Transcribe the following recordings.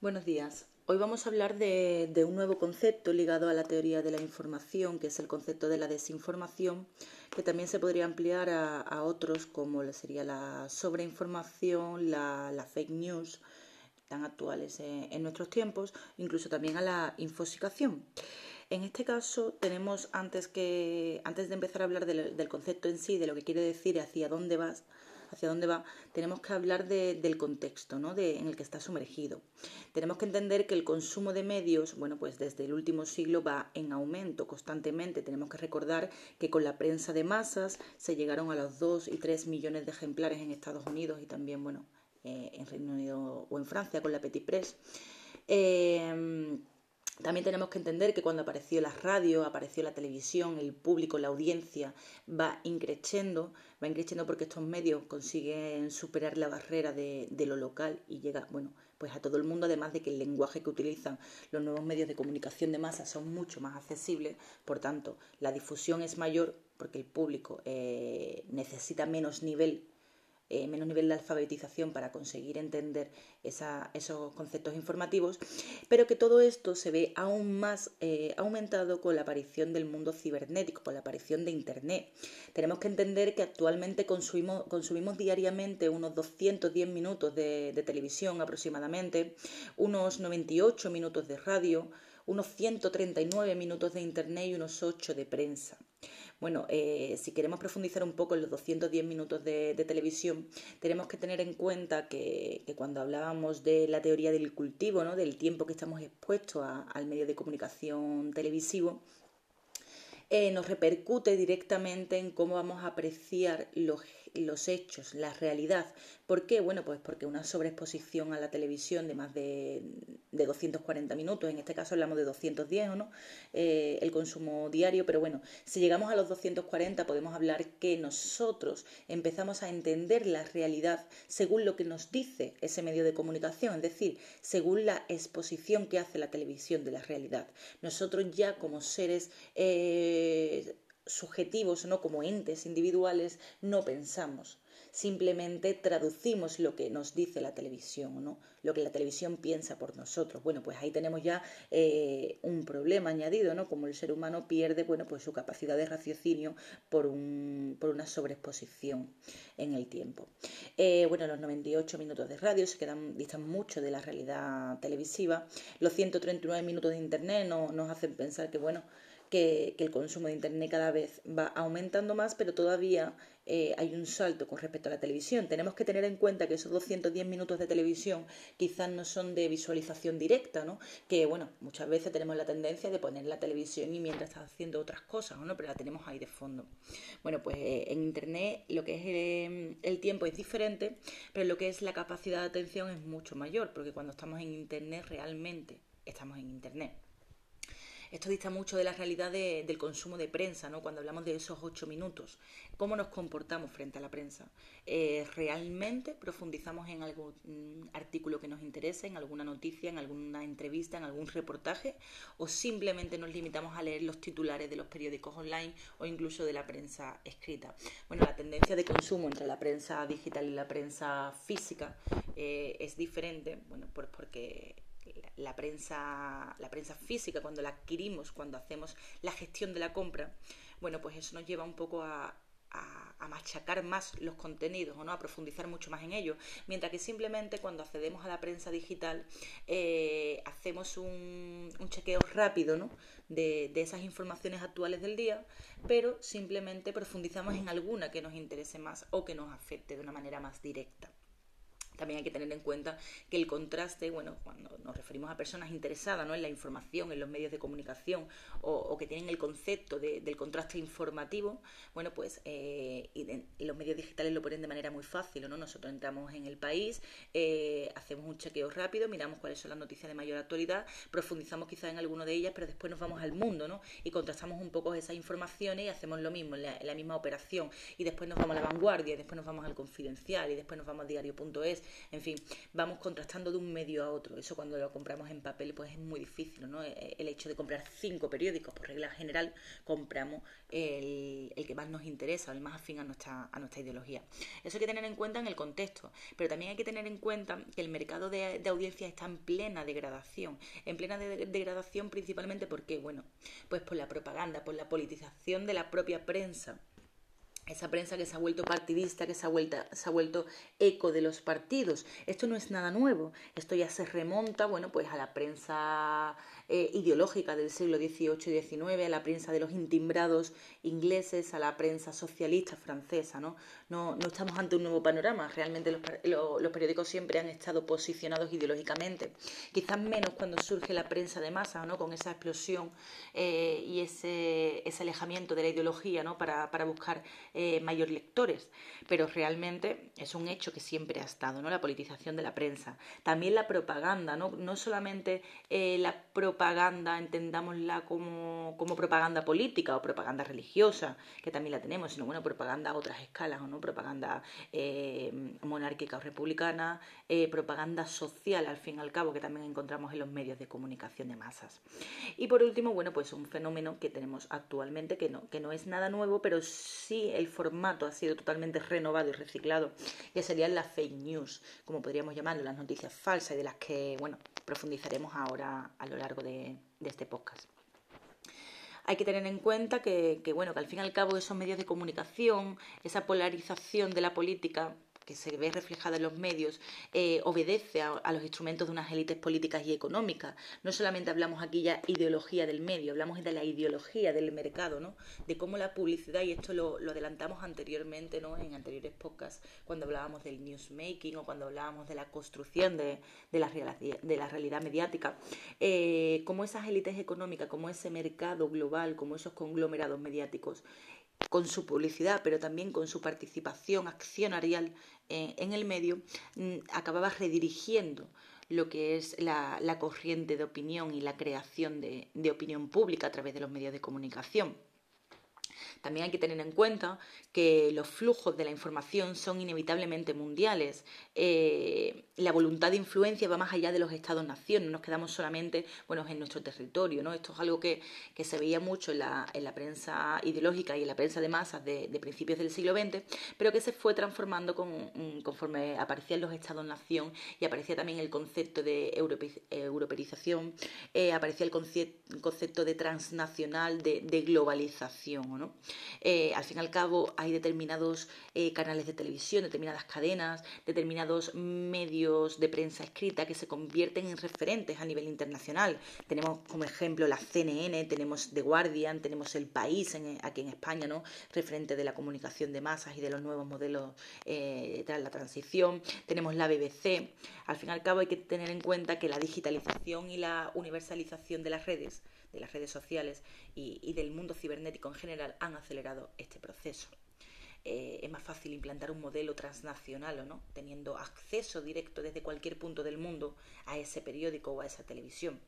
Buenos días. Hoy vamos a hablar de, un nuevo concepto ligado a la teoría de la información, que es el concepto de la desinformación, que también se podría ampliar a, otros como sería la sobreinformación, la, fake news, tan actuales en, nuestros tiempos, incluso también a la infosicación. En este caso tenemos antes que antes de empezar a hablar del, del concepto en sí, de lo que quiere decir hacia dónde vas, hacia dónde va, tenemos que hablar del contexto ¿no? de, en el que está sumergido. Tenemos que entender que el consumo de medios, bueno, pues desde el último siglo va en aumento constantemente. Tenemos que recordar que con la prensa de masas se llegaron a los 2 y 3 millones de ejemplares en Estados Unidos y también, bueno, eh, en Reino Unido o en Francia con la Petit Press. Eh, también tenemos que entender que cuando apareció la radio, apareció la televisión, el público, la audiencia va increciendo, va increciendo porque estos medios consiguen superar la barrera de, lo local y llega, bueno, pues a todo el mundo, además de que el lenguaje que utilizan los nuevos medios de comunicación de masa son mucho más accesibles, por tanto, la difusión es mayor porque el público eh, necesita menos nivel eh, menos nivel de alfabetización para conseguir entender esos conceptos informativos, pero que todo esto se ve aún más eh, aumentado con la aparición del mundo cibernético, con la aparición de Internet. Tenemos que entender que actualmente consumimos, diariamente unos 210 minutos de televisión aproximadamente, unos 98 minutos de radio, unos 139 minutos de Internet y unos 8 de prensa. Bueno, eh, si queremos profundizar un poco en los 210 minutos de, televisión, tenemos que tener en cuenta que, cuando hablábamos de la teoría del cultivo, ¿no? del tiempo que estamos expuestos al medio de comunicación televisivo, eh, nos repercute directamente en cómo vamos a apreciar los, los hechos, la realidad. ¿Por qué? Bueno, pues porque una sobreexposición a la televisión de más de, de 240 minutos, en este caso hablamos de 210 o no, eh, el consumo diario, pero bueno, si llegamos a los 240 podemos hablar que nosotros empezamos a entender la realidad según lo que nos dice ese medio de comunicación, es decir, según la exposición que hace la televisión de la realidad. Nosotros ya como seres... Eh, subjetivos, no como entes individuales, no pensamos. Simplemente traducimos lo que nos dice la televisión, ¿no? lo que la televisión piensa por nosotros. Bueno, pues ahí tenemos ya eh, un problema añadido, ¿no? Como el ser humano pierde, bueno, pues su capacidad de raciocinio por, un, por una sobreexposición en el tiempo. Eh, bueno, los 98 minutos de radio se quedan, distan mucho de la realidad televisiva. Los 139 minutos de internet no, nos hacen pensar que, bueno, que, el consumo de Internet cada vez va aumentando más, pero todavía eh, hay un salto con respecto a la televisión. Tenemos que tener en cuenta que esos 210 minutos de televisión quizás no son de visualización directa, ¿no? Que, bueno, muchas veces tenemos la tendencia de poner la televisión y mientras estás haciendo otras cosas, ¿no? Pero la tenemos ahí de fondo. Bueno, pues eh, en Internet lo que es el, el tiempo es diferente, pero lo que es la capacidad de atención es mucho mayor, porque cuando estamos en Internet realmente estamos en Internet. Esto dista mucho de la realidad del consumo de prensa, ¿no? Cuando hablamos de esos ocho minutos, ¿cómo nos comportamos frente a la prensa? Eh, ¿Realmente profundizamos en algún mm, artículo que nos interesa, en alguna noticia, en alguna entrevista, en algún reportaje? ¿O simplemente nos limitamos a leer los titulares de los periódicos online o incluso de la prensa escrita? Bueno, la tendencia de consumo entre la prensa digital y la prensa física eh, es diferente, bueno, pues porque la prensa, la prensa física, cuando la adquirimos, cuando hacemos la gestión de la compra, bueno, pues eso nos lleva un poco a, machacar más los contenidos o no a profundizar mucho más en ellos mientras que simplemente cuando accedemos a la prensa digital eh, hacemos un, chequeo rápido ¿no? de, esas informaciones actuales del día pero simplemente profundizamos en alguna que nos interese más o que nos afecte de una manera más directa también hay que tener en cuenta que el contraste, bueno, cuando nos referimos a personas interesadas ¿no? en la información, en los medios de comunicación o, que tienen el concepto del contraste informativo, bueno, pues eh, los medios digitales lo ponen de manera muy fácil, ¿no? Nosotros entramos en el país, eh, hacemos un chequeo rápido, miramos cuáles son las noticias de mayor actualidad, profundizamos quizás en alguna de ellas, pero después nos vamos al mundo, ¿no? Y contrastamos un poco esas informaciones y hacemos lo mismo, la, misma operación. Y después nos vamos a la vanguardia, y después nos vamos al confidencial, y después nos vamos al diario.es, en fin, vamos contrastando de un medio a otro. Eso cuando lo compramos en papel pues es muy difícil, ¿no? E, el hecho de comprar cinco periódicos, por regla general, compramos el, que más nos interesa, el más afín a nuestra, ideología. Eso hay que tener en cuenta en el contexto, pero también hay que tener en cuenta que el mercado de, audiencia está en plena degradación, en plena degradación principalmente porque, bueno, pues por la propaganda, por la politización de la propia prensa esa prensa que se ha vuelto partidista, que se ha, vuelto, se ha vuelto eco de los partidos. Esto no es nada nuevo, esto ya se remonta, bueno, pues a la prensa eh, ideológica del siglo XVIII y XIX, a la prensa de los intimbrados ingleses, a la prensa socialista francesa. ¿no? No, no estamos ante un nuevo panorama, realmente los, periódicos siempre han estado posicionados ideológicamente. Quizás menos cuando surge la prensa de masa, ¿no? con esa explosión eh, y ese, ese, alejamiento de la ideología ¿no? para, para buscar eh, mayor lectores. Pero realmente es un hecho que siempre ha estado, ¿no? la politización de la prensa. También la propaganda, no, no solamente la propaganda, propaganda, entendámosla como, como, propaganda política o propaganda religiosa, que también la tenemos, sino bueno, propaganda a otras escalas, ¿o no? Propaganda eh, monárquica o republicana, eh, propaganda social, al fin y al cabo, que también encontramos en los medios de comunicación de masas. Y por último, bueno, pues un fenómeno que tenemos actualmente, que no, que no es nada nuevo, pero sí el formato ha sido totalmente renovado y reciclado, que serían las fake news, como podríamos llamarlo, las noticias falsas y de las que, bueno, profundizaremos ahora a lo largo de de, este podcast. Hay que tener en cuenta que, que, bueno, que al fin y al cabo esos medios de comunicación, esa polarización de la política, que se ve reflejada en los medios eh, obedece a, los instrumentos de unas élites políticas y económicas. No solamente hablamos aquí ya ideología del medio, hablamos de la ideología del mercado, ¿no? de cómo la publicidad, y esto lo, adelantamos anteriormente ¿no? en anteriores podcasts, cuando hablábamos del newsmaking o cuando hablábamos de la construcción de, la, de la realidad mediática, eh, como esas élites económicas, como ese mercado global, como esos conglomerados mediáticos, con su publicidad, pero también con su participación accionarial eh, en el medio, mm, acababa redirigiendo lo que es la, corriente de opinión y la creación de opinión pública a través de los medios de comunicación. También hay que tener en cuenta que los flujos de la información son inevitablemente mundiales. Eh, la voluntad de influencia va más allá de los estados-nación, no nos quedamos solamente bueno, en nuestro territorio. ¿no? Esto es algo que, se veía mucho en la, en la, prensa ideológica y en la prensa de masas de, principios del siglo XX, pero que se fue transformando con, mm, conforme aparecían los estados-nación y aparecía también el concepto de europeización, eh, aparecía el concepto de transnacional, de, de globalización. ¿no? Eh, al fin y al cabo hay determinados eh, canales de televisión, determinadas cadenas, determinados medios de prensa escrita que se convierten en referentes a nivel internacional. Tenemos como ejemplo la CNN, tenemos The Guardian, tenemos El País aquí en España, ¿no? referente de la comunicación de masas y de los nuevos modelos eh, tras la transición. Tenemos la BBC. Al fin y al cabo hay que tener en cuenta que la digitalización y la universalización de las redes de las redes sociales y, del mundo cibernético en general han acelerado este proceso. Eh, es más fácil implantar un modelo transnacional o no, teniendo acceso directo desde cualquier punto del mundo a ese periódico o a esa televisión.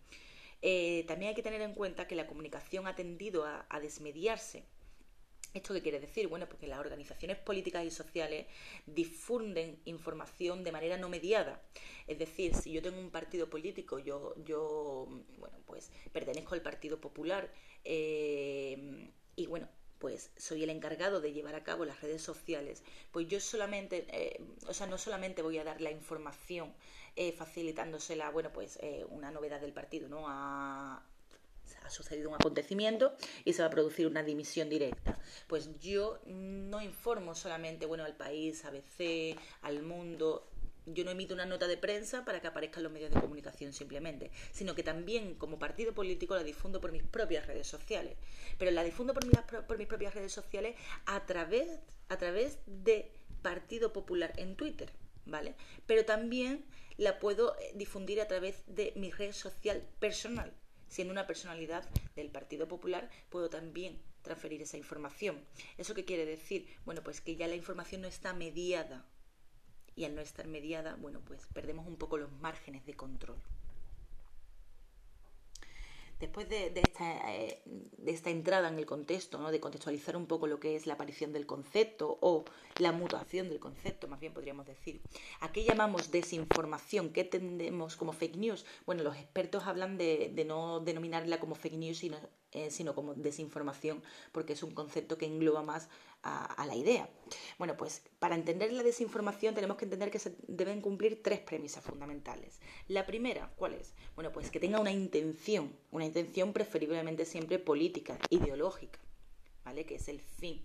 Eh, también hay que tener en cuenta que la comunicación ha tendido a desmediarse ¿Esto qué quiere decir? Bueno, porque las organizaciones políticas y sociales difunden información de manera no mediada. Es decir, si yo tengo un partido político, yo, yo bueno, pues pertenezco al Partido Popular eh, y bueno, pues soy el encargado de llevar a cabo las redes sociales, pues yo solamente, eh, o sea, no solamente voy a dar la información eh, facilitándosela, bueno, pues una novedad del partido, ¿no? Sucedido un acontecimiento y se va a producir una dimisión directa. Pues yo no informo solamente bueno, al país, ABC, al mundo, yo no emito una nota de prensa para que aparezcan los medios de comunicación simplemente, sino que también como partido político la difundo por mis propias redes sociales. Pero la difundo por mis, por mis propias redes sociales a través, a través de Partido Popular en Twitter, ¿vale? Pero también la puedo difundir a través de mi red social personal, siendo una personalidad del Partido Popular, puedo también transferir esa información. ¿Eso qué quiere decir? Bueno, pues que ya la información no está mediada. Y al no estar mediada, bueno, pues perdemos un poco los márgenes de control. Después de, esta, eh, de, esta, entrada en el contexto, ¿no? de contextualizar un poco lo que es la aparición del concepto o la mutación del concepto, más bien podríamos decir, ¿a qué llamamos desinformación? ¿Qué tendemos como fake news? Bueno, los expertos hablan de, no denominarla como fake news, eh, sino como desinformación, porque es un concepto que engloba más a, la idea. Bueno, pues para entender la desinformación tenemos que entender que se deben cumplir tres premisas fundamentales. La primera, ¿cuál es? Bueno, pues que tenga una intención, una intención preferiblemente siempre política, ideológica, ¿vale? Que es el fin.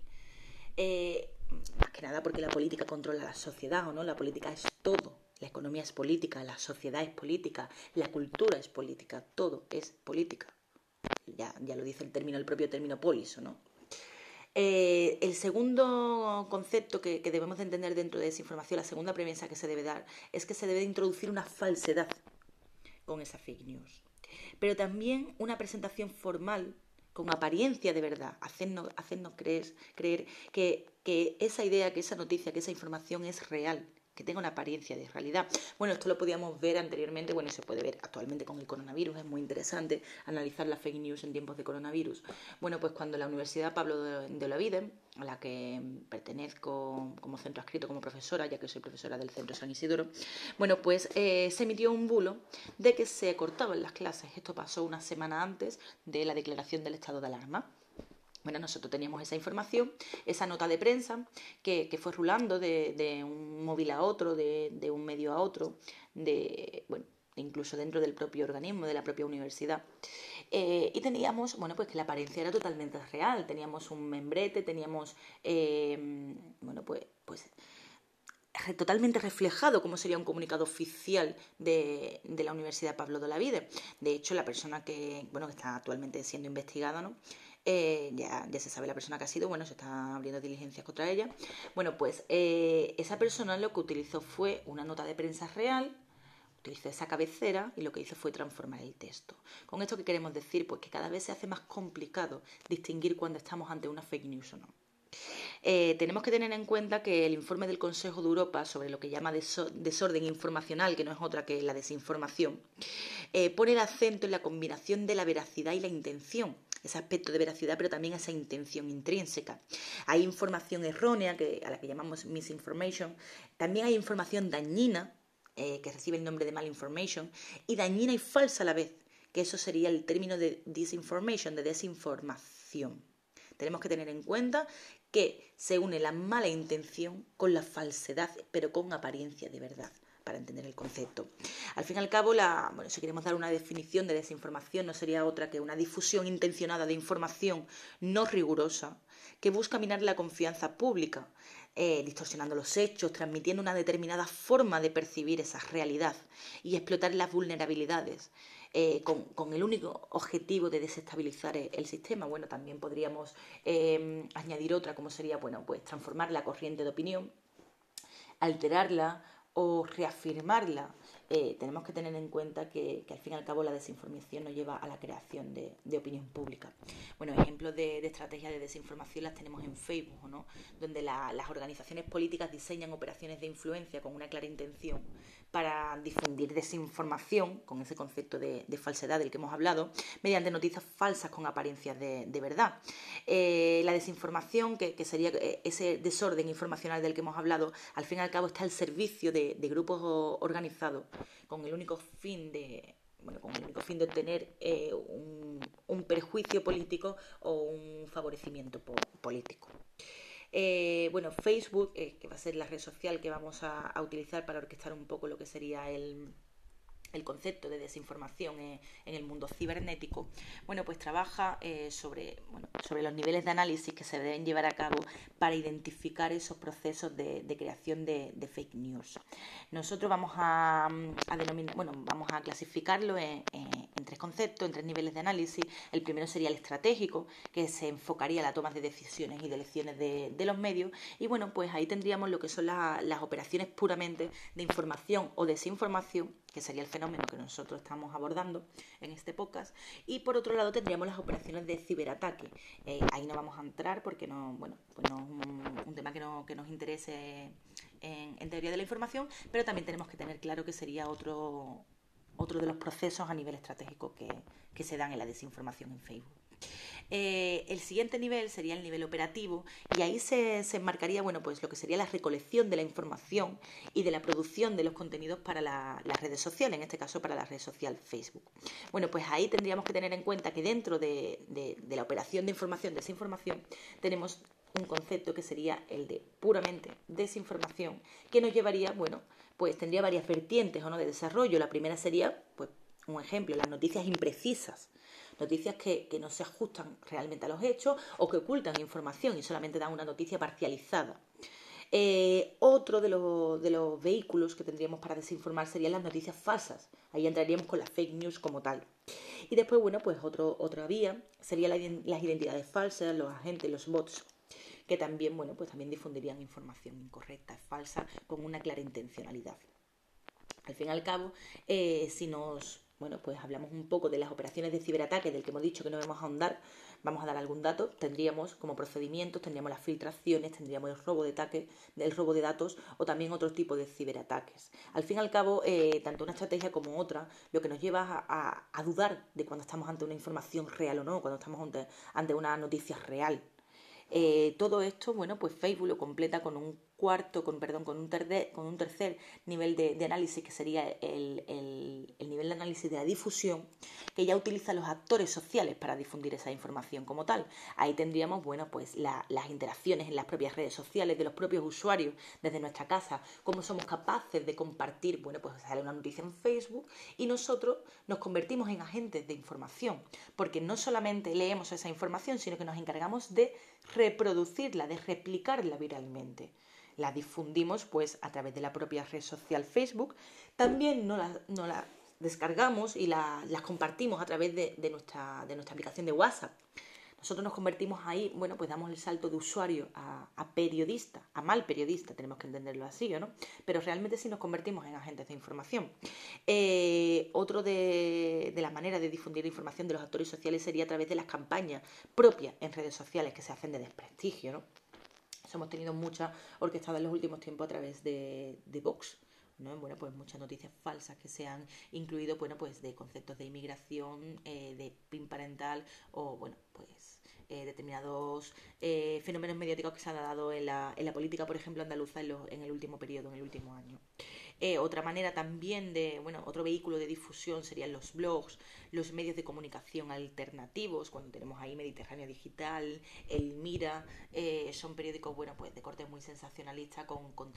Eh, más que nada porque la política controla la sociedad, ¿o no? La política es todo. La economía es política, la sociedad es política, la cultura es política, todo es política ya, lo dice el término, el propio término polis, ¿no? Eh, el segundo concepto que, debemos de entender dentro de esa información, la segunda premisa que se debe dar, es que se debe introducir una falsedad con esa fake news. Pero también una presentación formal con apariencia de verdad, hacernos, creer, que esa idea, que esa noticia, que esa información es real que tenga una apariencia de realidad. Bueno, esto lo podíamos ver anteriormente, bueno, se puede ver actualmente con el coronavirus, es muy interesante analizar la fake news en tiempos de coronavirus. Bueno, pues cuando la Universidad Pablo de Olavide, a la que pertenezco como centro adscrito como profesora, ya que soy profesora del Centro San Isidoro, bueno, pues eh, se emitió un bulo de que se cortaban las clases. Esto pasó una semana antes de la declaración del estado de alarma. Bueno, nosotros teníamos esa información, esa nota de prensa que, fue rulando de, un móvil a otro, de, un medio a otro, de, bueno, incluso dentro del propio organismo, de la propia universidad. Eh, y teníamos, bueno, pues que la apariencia era totalmente real. Teníamos un membrete, teníamos, eh, bueno, pues, pues totalmente reflejado cómo sería un comunicado oficial de, la Universidad Pablo de la Vide. De hecho, la persona que, bueno, que está actualmente siendo investigada, ¿no? Eh, ya, se sabe la persona que ha sido, bueno, se está abriendo diligencias contra ella. Bueno, pues eh, esa persona lo que utilizó fue una nota de prensa real, utilizó esa cabecera y lo que hizo fue transformar el texto. ¿Con esto qué queremos decir? Pues que cada vez se hace más complicado distinguir cuando estamos ante una fake news o no. Eh, tenemos que tener en cuenta que el informe del Consejo de Europa sobre lo que llama desorden informacional, que no es otra que la desinformación, pone el acento en la combinación de la veracidad y la intención ese aspecto de veracidad, pero también esa intención intrínseca. Hay información errónea, que, a la que llamamos misinformation, también hay información dañina, eh, que recibe el nombre de malinformation, y dañina y falsa a la vez, que eso sería el término de disinformation, de desinformación. Tenemos que tener en cuenta que se une la mala intención con la falsedad, pero con apariencia de verdad para entender el concepto. Al fin y al cabo, bueno, si queremos dar una definición de desinformación, no sería otra que una difusión intencionada de información no rigurosa que busca minar la confianza pública, eh, distorsionando los hechos, transmitiendo una determinada forma de percibir esa realidad y explotar las vulnerabilidades. Eh, con, el único objetivo de desestabilizar el, sistema. Bueno, también podríamos eh, añadir otra, como sería, bueno, pues transformar la corriente de opinión, alterarla o reafirmarla, eh, tenemos que tener en cuenta que, al fin y al cabo la desinformación nos lleva a la creación de, opinión pública. Bueno, ejemplos de, estrategias de desinformación las tenemos en Facebook, ¿no? donde las organizaciones políticas diseñan operaciones de influencia con una clara intención para difundir desinformación, con ese concepto de, falsedad del que hemos hablado, mediante noticias falsas con apariencias de, verdad. Eh, la desinformación, que, sería eh, ese desorden informacional del que hemos hablado, al fin y al cabo está al servicio de, grupos organizados con el único fin de bueno, con el único fin de obtener eh, un, perjuicio político o un favorecimiento político. Eh, bueno, Facebook, eh, que va a ser la red social que vamos a, utilizar para orquestar un poco lo que sería el, el concepto de desinformación en, el mundo cibernético, bueno, pues trabaja eh, sobre, sobre los niveles de análisis que se deben llevar a cabo para identificar esos procesos de, creación de, fake news. Nosotros vamos a, denominar, bueno, vamos a clasificarlo en, tres conceptos, en tres niveles de análisis. El primero sería el estratégico, que se enfocaría en la toma de decisiones y de elecciones de, los medios. Y bueno, pues ahí tendríamos lo que son las operaciones puramente de información o desinformación que sería el fenómeno que nosotros estamos abordando en este podcast. Y por otro lado tendríamos las operaciones de ciberataque. Eh, ahí no vamos a entrar porque no, bueno, pues no es un, tema que nos interese en, teoría de la información, pero también tenemos que tener claro que sería otro otro de los procesos a nivel estratégico que, se dan en la desinformación en Facebook. Eh, el siguiente nivel sería el nivel operativo y ahí se, enmarcaría bueno, pues lo que sería la recolección de la información y de la producción de los contenidos para las redes sociales, en este caso para la red social Facebook. Bueno, pues ahí tendríamos que tener en cuenta que dentro de, la operación de información, desinformación, tenemos un concepto que sería el de puramente desinformación, que nos llevaría, bueno, pues tendría varias vertientes o no de desarrollo. La primera sería, pues, un ejemplo, las noticias imprecisas noticias que, no se ajustan realmente a los hechos o que ocultan información y solamente dan una noticia parcializada. Eh, otro de, los vehículos que tendríamos para desinformar serían las noticias falsas. Ahí entraríamos con las fake news como tal. Y después, bueno, pues otro, otra vía serían las identidades falsas, los agentes, los bots, que también, bueno, pues también difundirían información incorrecta, falsa, con una clara intencionalidad. Al fin y al cabo, eh, si nos bueno, pues hablamos un poco de las operaciones de ciberataque del que hemos dicho que no vamos a ahondar, vamos a dar algún dato, tendríamos como procedimientos, tendríamos las filtraciones, tendríamos el robo de ataque, el robo de datos o también otro tipo de ciberataques. Al fin y al cabo, eh, tanto una estrategia como otra, lo que nos lleva a, dudar de cuando estamos ante una información real o no, cuando estamos ante, una noticia real. Eh, todo esto, bueno, pues Facebook lo completa con un cuarto, con, perdón, con un, con un tercer nivel de, análisis, que sería el, nivel de análisis de la difusión, que ya utiliza los actores sociales para difundir esa información como tal. Ahí tendríamos, bueno, pues las interacciones en las propias redes sociales de los propios usuarios desde nuestra casa, cómo somos capaces de compartir, bueno, pues sale una noticia en Facebook y nosotros nos convertimos en agentes de información, porque no solamente leemos esa información, sino que nos encargamos de reproducirla, de replicarla viralmente la difundimos pues a través de la propia red social Facebook. También no la, descargamos y la, las compartimos a través de, nuestra, de nuestra aplicación de WhatsApp. Nosotros nos convertimos ahí, bueno, pues damos el salto de usuario a, periodista, a mal periodista, tenemos que entenderlo así, ¿no? Pero realmente sí nos convertimos en agentes de información. Eh, otro de, de las maneras de difundir información de los actores sociales sería a través de las campañas propias en redes sociales que se hacen de desprestigio, ¿no? Hemos tenido muchas orquestadas en los últimos tiempos a través de, de Vox. ¿no? Bueno, pues muchas noticias falsas que se han incluido, bueno, pues de conceptos de inmigración, eh, de PIN parental o, bueno, pues eh, determinados eh, fenómenos mediáticos que se han dado en la, en la política, por ejemplo, andaluza en el último periodo, en el último año. Eh, otra manera también de, bueno, otro vehículo de difusión serían los blogs, los medios de comunicación alternativos, cuando tenemos ahí Mediterráneo Digital, El Mira, eh, son periódicos, bueno, pues de corte muy sensacionalista, con, con,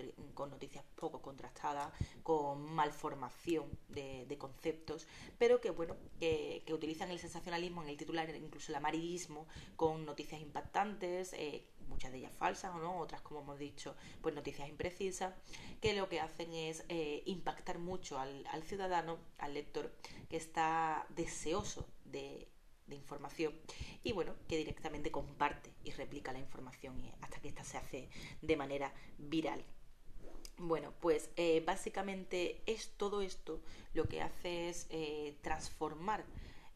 noticias poco contrastadas, con malformación de, de conceptos, pero que, bueno, que utilizan el sensacionalismo en el titular, incluso el amarillismo, con noticias impactantes, eh, muchas de ellas falsas o no, otras como hemos dicho, pues noticias imprecisas, que lo que hacen es eh, impactar mucho al, ciudadano, al lector, que está deseoso de, información y bueno, que directamente comparte y replica la información hasta que ésta se hace de manera viral. Bueno, pues eh, básicamente es todo esto lo que hace es eh, transformar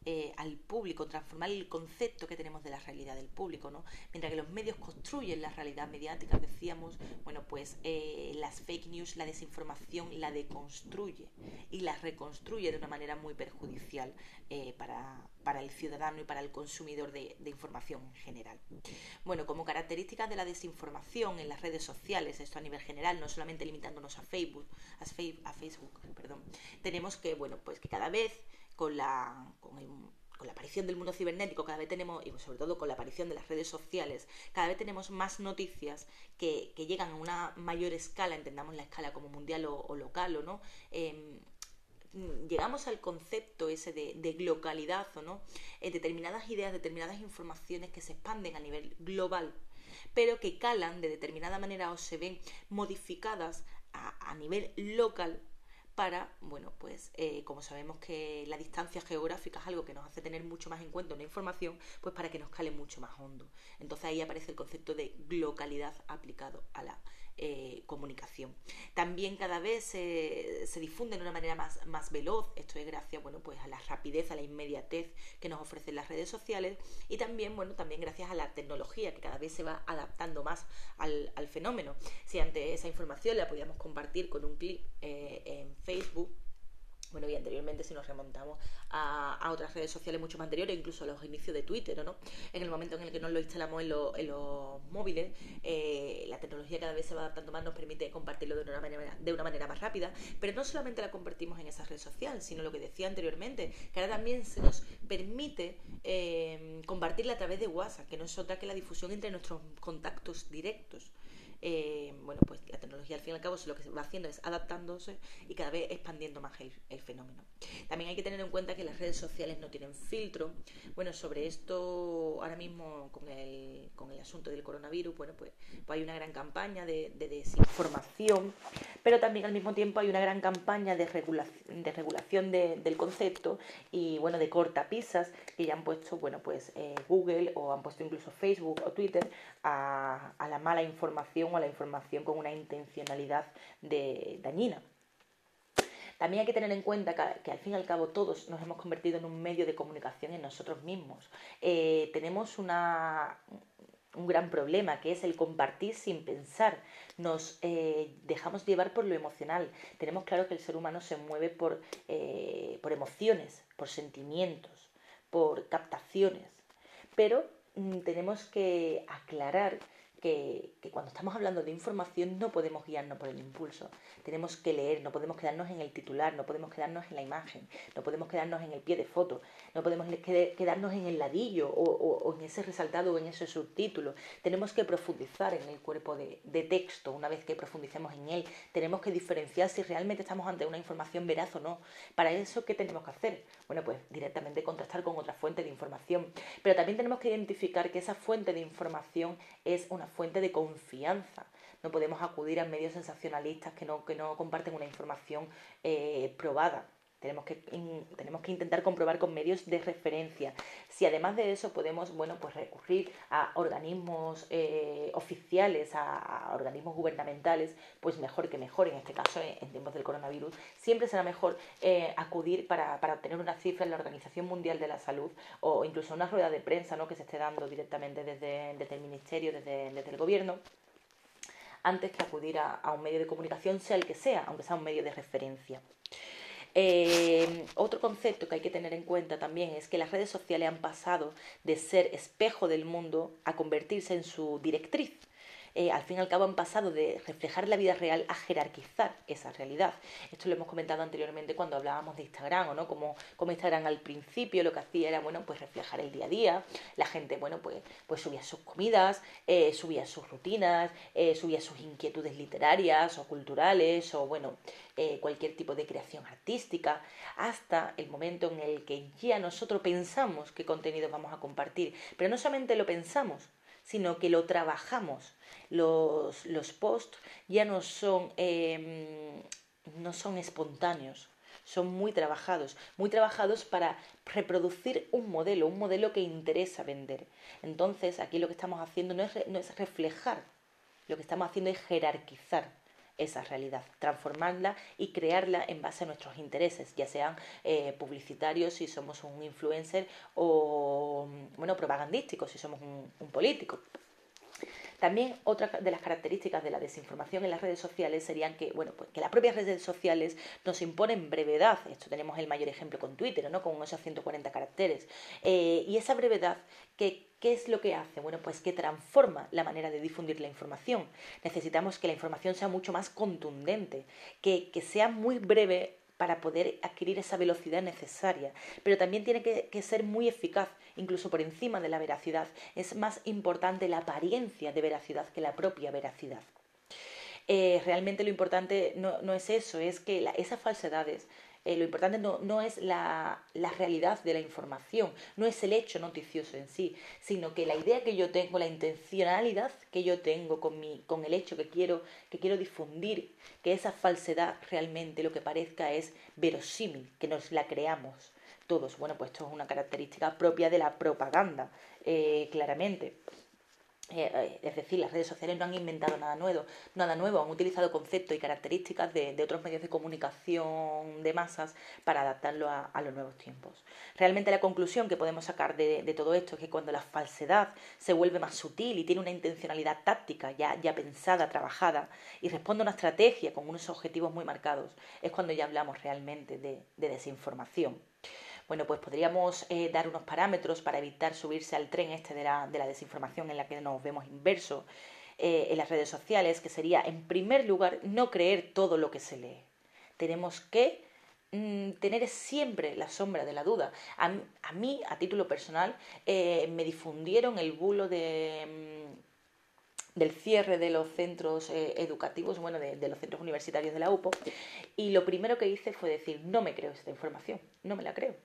eh, al público, transformar el concepto que tenemos de la realidad del público, ¿no? Mientras que los medios construyen la realidad mediática, decíamos, bueno, pues eh, las fake news, la desinformación la deconstruye y la reconstruye de una manera muy perjudicial eh, para, el ciudadano y para el consumidor de, información en general. Bueno, como características de la desinformación en las redes sociales, esto a nivel general, no solamente limitándonos a Facebook, a Facebook, perdón, tenemos que, bueno, pues que cada vez con la, con, la aparición del mundo cibernético, cada vez tenemos, y sobre todo con la aparición de las redes sociales, cada vez tenemos más noticias que, llegan a una mayor escala, entendamos la escala como mundial o, local, o no. Em, llegamos al concepto ese de, de localidad o no, determinadas ideas, determinadas informaciones que se expanden a nivel global, pero que calan de determinada manera o se ven modificadas a nivel local para, bueno, pues eh, como sabemos que la distancia geográfica es algo que nos hace tener mucho más en cuenta una información, pues para que nos cale mucho más hondo. Entonces ahí aparece el concepto de localidad aplicado a la eh, comunicación. También cada vez se difunde de una manera más, más veloz, esto es gracias bueno, pues a la rapidez, a la inmediatez que nos ofrecen las redes sociales y también, bueno, también gracias a la tecnología que cada vez se va adaptando más al, fenómeno. Si antes esa información la podíamos compartir con un clip eh, en Facebook, bueno, y anteriormente si nos remontamos a, otras redes sociales mucho más anteriores, incluso a los inicios de Twitter, ¿no? En el momento en el que nos lo instalamos en, los móviles, eh, la tecnología cada vez se va adaptando más, nos permite compartirlo de una, manera, de una manera más rápida, pero no solamente la compartimos en esa red social, sino lo que decía anteriormente, que ahora también se nos permite eh, compartirla a través de WhatsApp, que no es otra que la difusión entre nuestros contactos directos. Eh, bueno, pues la tecnología al fin y al cabo lo que se va haciendo es adaptándose y cada vez expandiendo más el, fenómeno. También hay que tener en cuenta que las redes sociales no tienen filtro. Bueno, sobre esto ahora mismo con el, con el asunto del coronavirus, bueno, pues, pues hay una gran campaña de, desinformación, pero también al mismo tiempo hay una gran campaña de, de regulación del concepto y bueno, de cortapisas que ya han puesto, bueno, pues eh, Google o han puesto incluso Facebook o Twitter a la mala información a la información con una intencionalidad de, dañina. También hay que tener en cuenta que, al fin y al cabo todos nos hemos convertido en un medio de comunicación en nosotros mismos. Eh, tenemos un gran problema que es el compartir sin pensar. Nos eh, dejamos llevar por lo emocional. Tenemos claro que el ser humano se mueve por, eh, emociones, por sentimientos, por captaciones. Pero mm, tenemos que aclarar que, cuando estamos hablando de información no podemos guiarnos por el impulso. Tenemos que leer, no podemos quedarnos en el titular, no podemos quedarnos en la imagen, no podemos quedarnos en el pie de foto, no podemos quedarnos en el ladillo o, en ese resaltado o en ese subtítulo. Tenemos que profundizar en el cuerpo de, texto. Una vez que profundicemos en él, tenemos que diferenciar si realmente estamos ante una información veraz o no. Para eso, ¿qué tenemos que hacer? Bueno, pues directamente contactar con otra fuente de información. Pero también tenemos que identificar que esa fuente de información es una fuente de confianza. No podemos acudir a medios sensacionalistas que no, que no comparten una información eh, probada. Tenemos que, tenemos que intentar comprobar con medios de referencia. Si además de eso podemos bueno, pues recurrir a organismos eh, oficiales, a, organismos gubernamentales, pues mejor que mejor. En este caso, en, tiempos del coronavirus, siempre será mejor eh, acudir para, obtener una cifra en la Organización Mundial de la Salud o incluso una rueda de prensa ¿no? que se esté dando directamente desde, el Ministerio, desde, el Gobierno antes que acudir a, a, un medio de comunicación, sea el que sea, aunque sea un medio de referencia. Eh, otro concepto que hay que tener en cuenta también es que las redes sociales han pasado de ser espejo del mundo a convertirse en su directriz. Eh, al fin y al cabo han pasado de reflejar la vida real a jerarquizar esa realidad. Esto lo hemos comentado anteriormente cuando hablábamos de Instagram, ¿no? Como, como Instagram al principio lo que hacía era, bueno, pues reflejar el día a día. La gente, bueno, pues, pues subía sus comidas, eh, subía sus rutinas, eh, subía sus inquietudes literarias o culturales o, bueno, cualquier tipo de creación artística, hasta el momento en el que ya nosotros pensamos qué contenido vamos a compartir. Pero no solamente lo pensamos, sino que lo trabajamos. Los, los posts ya no son, em, no son espontáneos, son muy trabajados, muy trabajados para reproducir un modelo, un modelo que interesa vender. Entonces, aquí lo que estamos haciendo no es, no es reflejar, lo que estamos haciendo es jerarquizar esa realidad, transformarla y crearla en base a nuestros intereses, ya sean eh, publicitarios si somos un influencer o bueno, propagandísticos si somos un, político. También otra de las características de la desinformación en las redes sociales serían que, bueno, pues que las propias redes sociales nos imponen brevedad. Esto tenemos el mayor ejemplo con Twitter, ¿no? Con esos 140 caracteres. Eh, y esa brevedad que ¿Qué es lo que hace? Bueno, pues que transforma la manera de difundir la información. Necesitamos que la información sea mucho más contundente, que, sea muy breve para poder adquirir esa velocidad necesaria, pero también tiene que, ser muy eficaz, incluso por encima de la veracidad. Es más importante la apariencia de veracidad que la propia veracidad. Eh, realmente lo importante no, es eso, es que esas falsedades eh, lo importante no, es la, realidad de la información, no es el hecho noticioso en sí, sino que la idea que yo tengo, la intencionalidad que yo tengo con, mi, con el hecho que quiero, que quiero difundir, que esa falsedad realmente lo que parezca es verosímil, que nos la creamos todos. Bueno, pues esto es una característica propia de la propaganda, eh, claramente. Eh, eh, es decir, las redes sociales no han inventado nada nuevo, nada nuevo, han utilizado conceptos y características de, otros medios de comunicación de masas para adaptarlo a, los nuevos tiempos. Realmente la conclusión que podemos sacar de, todo esto es que cuando la falsedad se vuelve más sutil y tiene una intencionalidad táctica ya, ya pensada, trabajada, y responde a una estrategia con unos objetivos muy marcados, es cuando ya hablamos realmente de desinformación. Bueno, pues podríamos eh, dar unos parámetros para evitar subirse al tren este de la, desinformación en la que nos vemos inverso eh, en las redes sociales, que sería, en primer lugar, no creer todo lo que se lee. Tenemos que mm, tener siempre la sombra de la duda. A, mí, a título personal, eh, me difundieron el bulo de... Mm, del cierre de los centros educativos, bueno, de, de, los centros universitarios de la UPO, y lo primero que hice fue decir, no me creo esta información, no me la creo.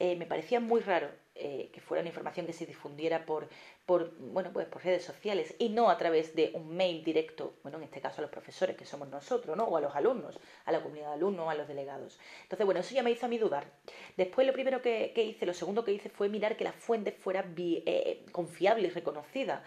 Eh, me parecía muy raro eh, que fuera una información que se difundiera por, por, bueno, pues por redes sociales y no a través de un mail directo, bueno, en este caso a los profesores, que somos nosotros, ¿no? O a los alumnos, a la comunidad de alumnos, a los delegados. Entonces, bueno, eso ya me hizo a mí dudar. Después, lo primero que, hice, lo segundo que hice fue mirar que la fuente fuera eh, confiable y reconocida.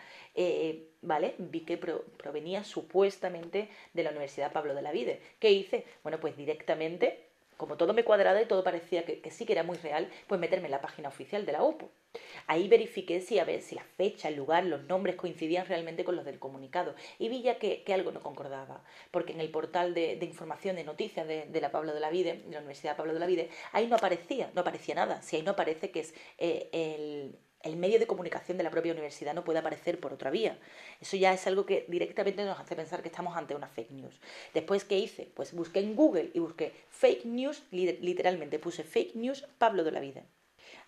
¿Vale? Vi que provenía supuestamente de la Universidad Pablo de la Vide. ¿Qué hice? Bueno, pues directamente como todo me cuadraba y todo parecía que, sí que era muy real, pues meterme en la página oficial de la UPO. Ahí verifiqué si a ver si la fecha, el lugar, los nombres coincidían realmente con los del comunicado y vi ya que, algo no concordaba, porque en el portal de, información de noticias de, la Pablo de la Vide, de la Universidad Pablo de la Vide, ahí no aparecía, no aparecía nada. Si ahí no aparece que es eh, el el medio de comunicación de la propia universidad no puede aparecer por otra vía. Eso ya es algo que directamente nos hace pensar que estamos ante una fake news. Después, ¿qué hice? Pues busqué en Google y busqué fake news, literalmente puse fake news Pablo de la Vida.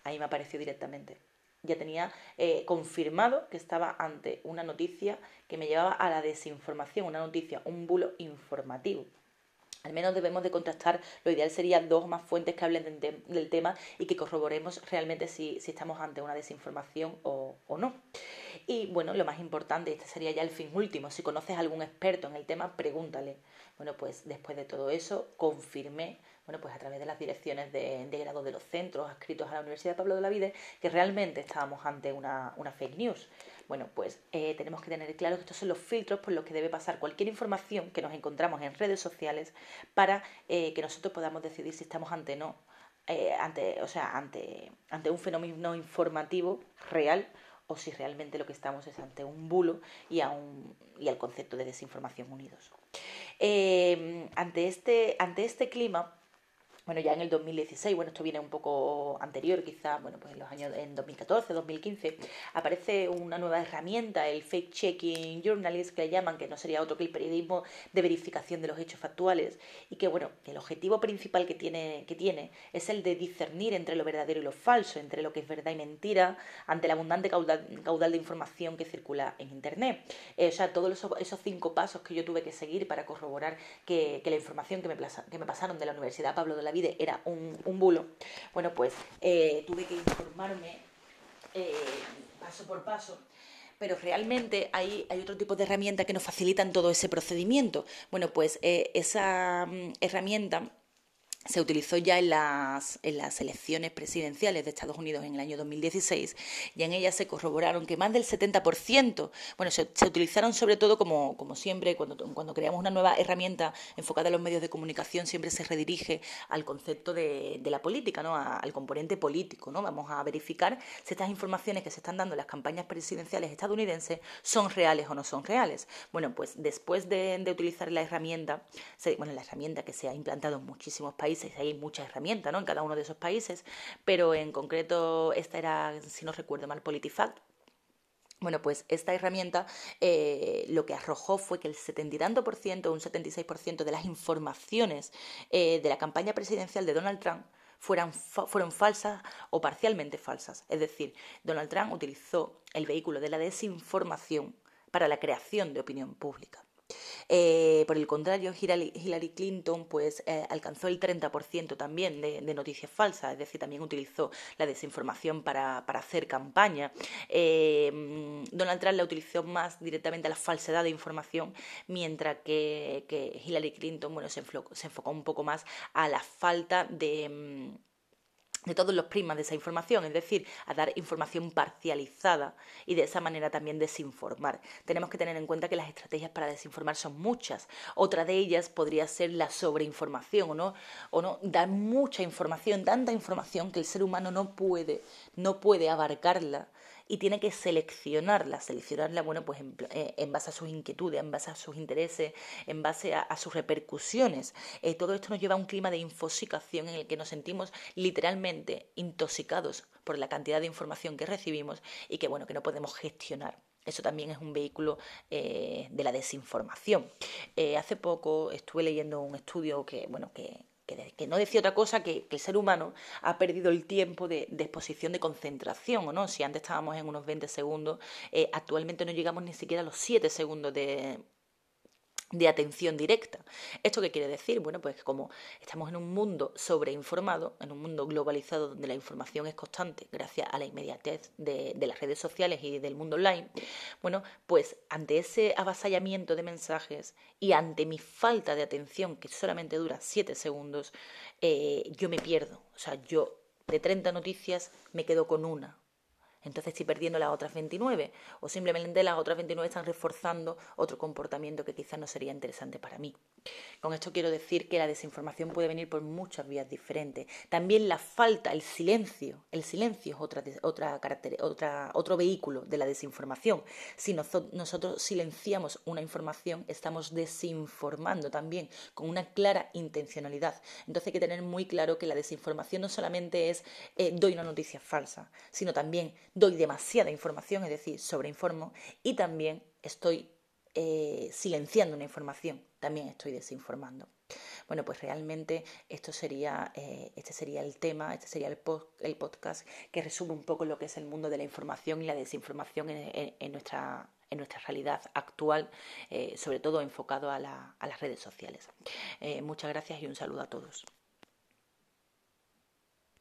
Ahí me apareció directamente. Ya tenía eh, confirmado que estaba ante una noticia que me llevaba a la desinformación, una noticia, un bulo informativo. Al menos debemos de contrastar, lo ideal sería dos o más fuentes que hablen del tema y que corroboremos realmente si, estamos ante una desinformación o, no. Y bueno, lo más importante, este sería ya el fin último, si conoces a algún experto en el tema, pregúntale. Bueno, pues después de todo eso, confirmé, bueno, pues a través de las direcciones de, grado de los centros adscritos a la Universidad de Pablo de la Vide, que realmente estábamos ante una, una fake news. Bueno, pues eh, tenemos que tener claro que estos son los filtros por los que debe pasar cualquier información que nos encontramos en redes sociales para eh, que nosotros podamos decidir si estamos ante no, eh, ante, o sea, ante, ante un fenómeno informativo real o si realmente lo que estamos es ante un bulo y, a un, y al concepto de desinformación unidos. ante, este, ante este clima, bueno, ya en el 2016, bueno, esto viene un poco anterior, quizá, bueno, pues en los años, en 2014, 2015, aparece una nueva herramienta, el Fake Checking Journalist, que le llaman, que no sería otro que el periodismo de verificación de los hechos factuales, y que, bueno, el objetivo principal que tiene, que tiene es el de discernir entre lo verdadero y lo falso, entre lo que es verdad y mentira, ante la abundante caudal, de información que circula en Internet. Eh, o sea, todos esos, cinco pasos que yo tuve que seguir para corroborar que, la información que me, que me pasaron de la Universidad Pablo de la era un, bulo, bueno, pues eh, tuve que informarme eh, paso por paso pero realmente hay, hay, otro tipo de herramientas que nos facilitan todo ese procedimiento. Bueno, pues eh, esa mm, herramienta se utilizó ya en las, en las elecciones presidenciales de Estados Unidos en el año 2016 y en ellas se corroboraron que más del 70%, bueno, se, utilizaron sobre todo como, como siempre, cuando, cuando, creamos una nueva herramienta enfocada en los medios de comunicación, siempre se redirige al concepto de, de la política, ¿no? al componente político. ¿no? Vamos a verificar si estas informaciones que se están dando en las campañas presidenciales estadounidenses son reales o no son reales. Bueno, pues después de, de utilizar la herramienta, bueno, la herramienta que se ha implantado en muchísimos países, hay muchas herramientas ¿no? en cada uno de esos países, pero en concreto esta era, si no recuerdo mal, PolitiFact, bueno, pues esta herramienta eh, lo que arrojó fue que el setenta y tanto por ciento, un 76% de las informaciones eh, de la campaña presidencial de Donald Trump fueran fueron falsas o parcialmente falsas. Es decir, Donald Trump utilizó el vehículo de la desinformación para la creación de opinión pública. Eh, por el contrario, Hillary Clinton pues, eh, alcanzó el 30% también de, noticias falsas, es decir, también utilizó la desinformación para, hacer campaña. Eh, Donald Trump la utilizó más directamente a la falsedad de información, mientras que, Hillary Clinton bueno, se, enfocó, se enfocó un poco más a la falta de de todos los prismas de esa información, es decir, a dar información parcializada y de esa manera también desinformar. Tenemos que tener en cuenta que las estrategias para desinformar son muchas. Otra de ellas podría ser la sobreinformación o no, o no dar mucha información, tanta información que el ser humano no puede, no puede abarcarla y tiene que seleccionarla, seleccionarla, bueno, pues en, eh, base a sus inquietudes, en base a sus intereses, en base a, sus repercusiones. Eh, todo esto nos lleva a un clima de infosicación en el que nos sentimos literalmente intoxicados por la cantidad de información que recibimos y que, bueno, que no podemos gestionar. Eso también es un vehículo eh, de la desinformación. hace poco estuve leyendo un estudio que, bueno, que, que, no decía otra cosa que, el ser humano ha perdido el tiempo de, exposición de concentración, ¿o no? Si antes estábamos en unos 20 segundos, eh, actualmente no llegamos ni siquiera a los 7 segundos de, de atención directa. ¿Esto qué quiere decir? Bueno, pues como estamos en un mundo sobreinformado, en un mundo globalizado donde la información es constante gracias a la inmediatez de, las redes sociales y del mundo online, bueno, pues ante ese avasallamiento de mensajes y ante mi falta de atención, que solamente dura 7 segundos, eh, yo me pierdo. O sea, yo de 30 noticias me quedo con una entonces estoy perdiendo las otras 29 o simplemente las otras 29 están reforzando otro comportamiento que quizás no sería interesante para mí. Con esto quiero decir que la desinformación puede venir por muchas vías diferentes. También la falta, el silencio, el silencio es otra, otra, otra otro vehículo de la desinformación. Si nosotros silenciamos una información, estamos desinformando también con una clara intencionalidad. Entonces hay que tener muy claro que la desinformación no solamente es eh, doy una noticia falsa, sino también doy demasiada información, es decir, sobreinformo, y también estoy eh, silenciando una información, también estoy desinformando. Bueno, pues realmente esto sería, eh, este sería el tema, este sería el, el, podcast que resume un poco lo que es el mundo de la información y la desinformación en, nuestra, en nuestra realidad actual, eh, sobre todo enfocado a, a las redes sociales. muchas gracias y un saludo a todos.